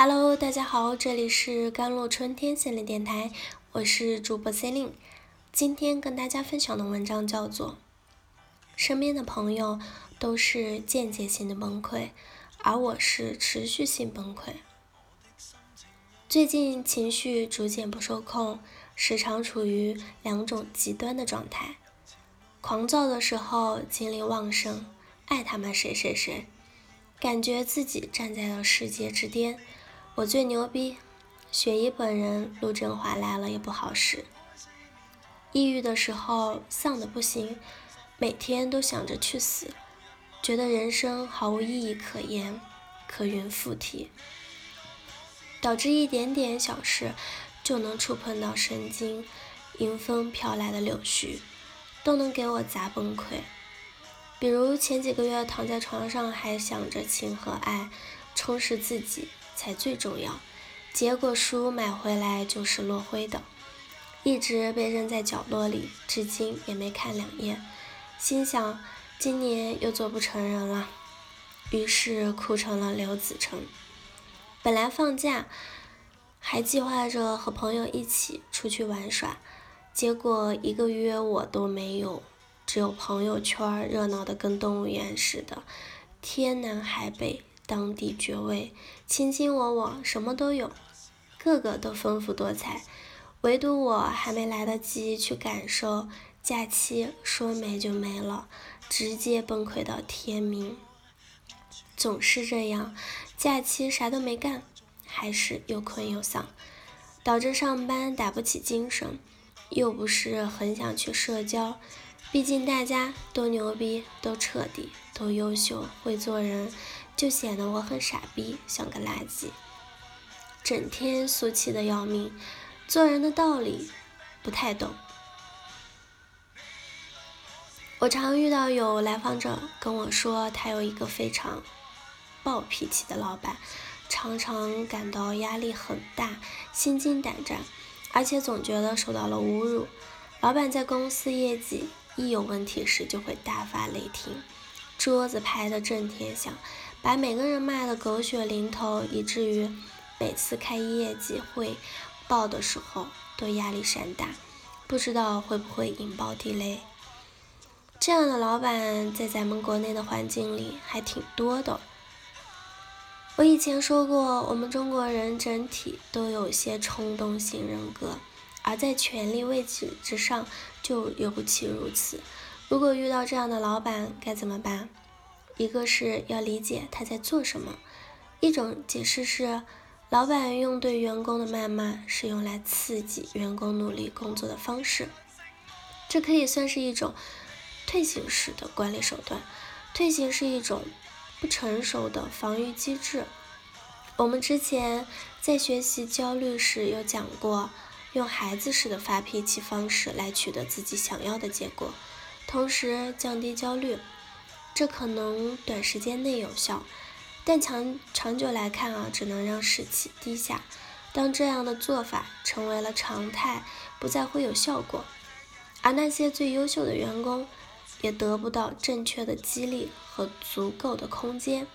Hello，大家好，这里是甘露春天心理电台，我是主播 c e l i n 今天跟大家分享的文章叫做《身边的朋友都是间接性的崩溃，而我是持续性崩溃》。最近情绪逐渐不受控，时常处于两种极端的状态：狂躁的时候精力旺盛，爱他们谁谁谁，感觉自己站在了世界之巅。我最牛逼，雪姨本人陆振华来了也不好使。抑郁的时候丧的不行，每天都想着去死，觉得人生毫无意义可言，可云附体，导致一点点小事就能触碰到神经，迎风飘来的柳絮都能给我砸崩溃。比如前几个月躺在床上还想着情和爱，充实自己。才最重要。结果书买回来就是落灰的，一直被扔在角落里，至今也没看两页。心想今年又做不成人了，于是哭成了刘子成。本来放假还计划着和朋友一起出去玩耍，结果一个约我都没有，只有朋友圈热闹的跟动物园似的，天南海北。当地绝味，卿卿我我，什么都有，个个都丰富多彩，唯独我还没来得及去感受，假期说没就没了，直接崩溃到天明。总是这样，假期啥都没干，还是又困又丧，导致上班打不起精神，又不是很想去社交，毕竟大家都牛逼，都彻底，都优秀，会做人。就显得我很傻逼，像个垃圾，整天俗气的要命，做人的道理不太懂。我常遇到有来访者跟我说，他有一个非常暴脾气的老板，常常感到压力很大，心惊胆战，而且总觉得受到了侮辱。老板在公司业绩一有问题时，就会大发雷霆，桌子拍得震天响。把每个人骂得狗血淋头，以至于每次开业绩会报的时候都压力山大，不知道会不会引爆地雷。这样的老板在咱们国内的环境里还挺多的。我以前说过，我们中国人整体都有些冲动型人格，而在权力位置之上就尤其如此。如果遇到这样的老板，该怎么办？一个是要理解他在做什么，一种解释是，老板用对员工的谩骂是用来刺激员工努力工作的方式，这可以算是一种退行式的管理手段。退行是一种不成熟的防御机制。我们之前在学习焦虑时有讲过，用孩子式的发脾气方式来取得自己想要的结果，同时降低焦虑。这可能短时间内有效，但长长久来看啊，只能让士气低下。当这样的做法成为了常态，不再会有效果，而那些最优秀的员工也得不到正确的激励和足够的空间，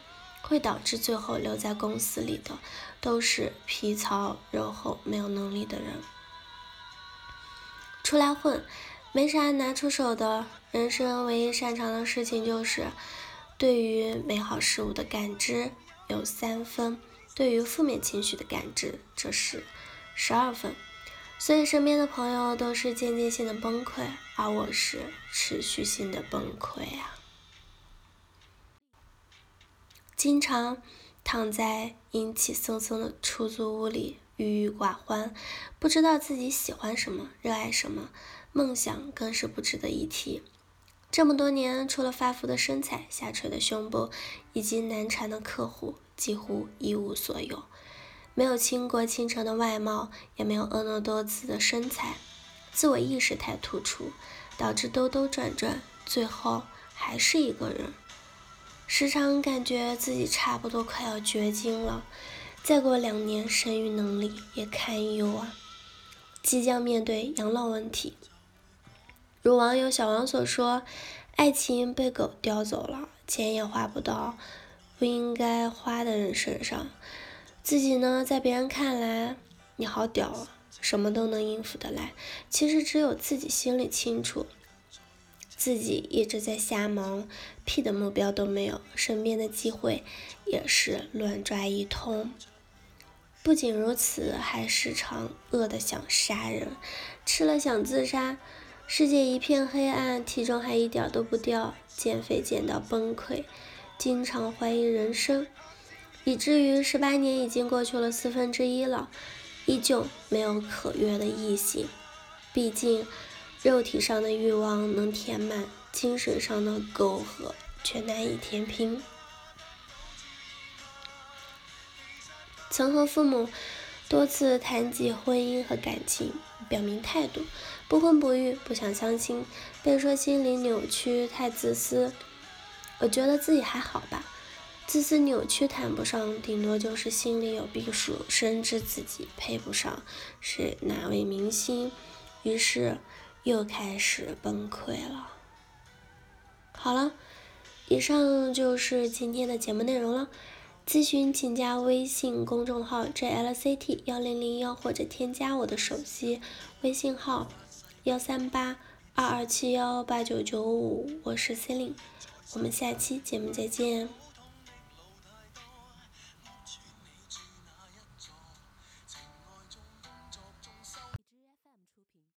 会导致最后留在公司里的都是皮糙肉厚、没有能力的人，出来混。没啥拿出手的，人生唯一擅长的事情就是对于美好事物的感知有三分，对于负面情绪的感知则是十二分。所以身边的朋友都是间接性的崩溃，而我是持续性的崩溃啊！经常躺在阴气森森的出租屋里，郁郁寡欢，不知道自己喜欢什么，热爱什么。梦想更是不值得一提。这么多年，除了发福的身材、下垂的胸部以及难缠的客户，几乎一无所有。没有倾国倾城的外貌，也没有婀娜多姿的身材，自我意识太突出，导致兜兜转转，最后还是一个人。时常感觉自己差不多快要绝经了，再过两年，生育能力也堪忧啊！即将面对养老问题。如网友小王所说，爱情被狗叼走了，钱也花不到不应该花的人身上，自己呢，在别人看来，你好屌啊，什么都能应付得来。其实只有自己心里清楚，自己一直在瞎忙，屁的目标都没有，身边的机会也是乱抓一通。不仅如此，还时常饿得想杀人，吃了想自杀。世界一片黑暗，体重还一点都不掉，减肥减到崩溃，经常怀疑人生，以至于十八年已经过去了四分之一了，依旧没有可约的异性。毕竟，肉体上的欲望能填满，精神上的沟壑却难以填平。曾和父母多次谈及婚姻和感情。表明态度，不婚不育，不想相亲，被说心理扭曲，太自私。我觉得自己还好吧，自私扭曲谈不上，顶多就是心里有逼数，深知自己配不上是哪位明星，于是又开始崩溃了。好了，以上就是今天的节目内容了。咨询请加微信公众号 jlct 幺零零幺，或者添加我的手机微信号幺三八二二七幺八九九五，我是 c e l i n e 我们下期节目再见。